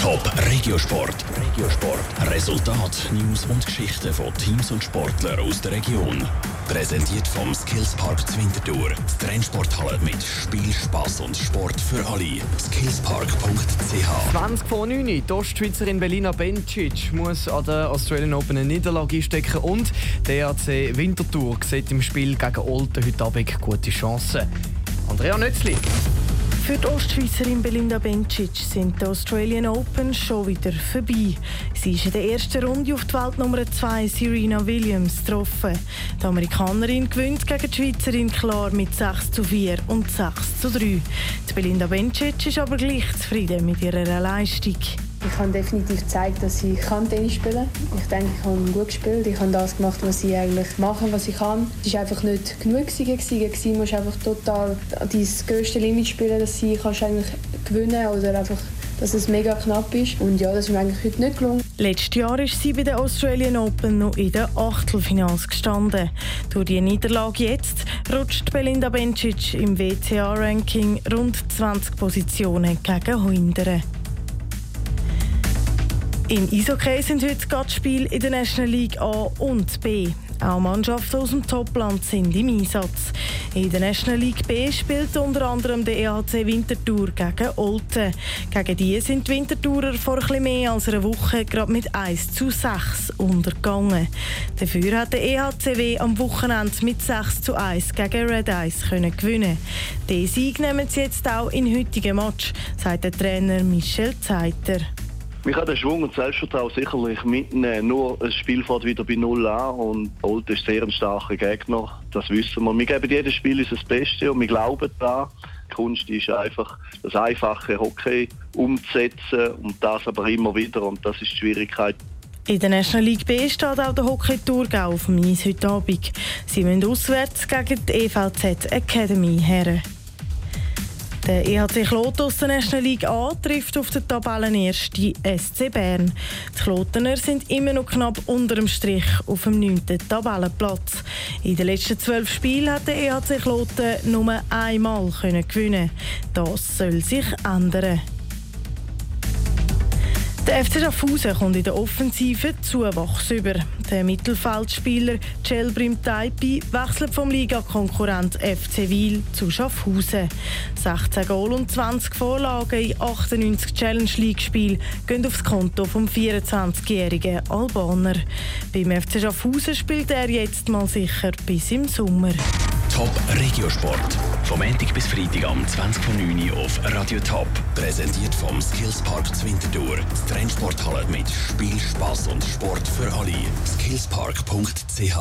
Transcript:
Top Regiosport. Regiosport. Resultat, News und Geschichten von Teams und Sportlern aus der Region. Präsentiert vom Skillspark Zwintertour. Die Trennsporthalle mit Spiel, Spass und Sport für alle. Skillspark.ch 20 vor 9 Die Ostschweizerin Belina Bencic muss an der Australian Open eine Niederlage einstecken und der EAC Winterthur sieht im Spiel gegen Olten heute Abend gute Chancen. Andrea Nützli. Für die Ostschweizerin Belinda Bencic sind die Australian Open schon wieder vorbei. Sie ist in der ersten Runde auf die Weltnummer 2 Serena Williams getroffen. Die Amerikanerin gewinnt gegen die Schweizerin klar mit 6 zu 4 und 6 zu 3. Die Belinda Bencic ist aber gleich zufrieden mit ihrer Leistung. Ich habe definitiv gezeigt, dass ich Tennis spielen kann. Ich denke, ich habe gut gespielt. Ich habe das gemacht, was ich eigentlich mache, was ich kann. Es war einfach nicht genug. Gegen musst einfach total dein grösste Limit spielen, dass du kannst eigentlich gewinnen oder einfach dass es mega knapp ist. Und ja, das ist mir eigentlich heute nicht gelungen. Letztes Jahr ist sie bei den Australian Open noch in den Achtelfinals gestanden. Durch die Niederlage jetzt rutscht Belinda Bencic im WTA-Ranking rund 20 Positionen gegen Hindern. Im Eishockey sind heute Gattspiele in der National League A und B. Auch Mannschaften aus dem Topland sind im Einsatz. In der National League B spielt unter anderem der EHC Winterthur gegen Olten. Gegen die sind die Winterthurer vor etwas mehr als einer Woche gerade mit 1 zu 6 untergegangen. Dafür hat der EHCW am Wochenende mit 6 zu 1 gegen Red können gewinnen. Den Sieg nehmen sie jetzt auch in heutigen Match, sagt der Trainer Michel Zeiter. Wir können den Schwung und Selbstvertrauen sicherlich mitnehmen. Nur das Spiel fährt wieder bei Null an und Old ist sehr ein starker Gegner. Das wissen wir. Wir geben jedes Spiel unser Bestes und wir glauben daran. Die Kunst ist einfach, das einfache Hockey umzusetzen und das aber immer wieder und das ist die Schwierigkeit. In der National League B steht auch der Hockey Thurgau auf dem Eis heute Abend. Sie müssen auswärts gegen die EVZ Academy her. Der EHC Kloten aus der National League A trifft auf den Tabellenersten SC Bern. Die Klotener sind immer noch knapp unter dem Strich auf dem 9. Tabellenplatz. In den letzten zwölf Spielen hat der EHC Kloten nur einmal gewinnen Das soll sich ändern. Der FC Schaffhausen kommt in der Offensive Zuwachs über. Der Mittelfeldspieler Celbrim Taipi wechselt vom Ligakonkurrent FC Wiel zu Schaffhausen. 16 Goal und 20 Vorlagen in 98 Challenge League-Spielen gehen aufs Konto vom 24-jährigen Albaner. Beim FC Schaffhausen spielt er jetzt mal sicher bis im Sommer. Top Regiosport. Vom Montag bis Freitag am 20.09 Uhr auf Radio Top. Präsentiert vom Skillspark Zwintertour. Die Trennsporthalle mit Spiel, Spass und Sport für alle. Skillspark.ch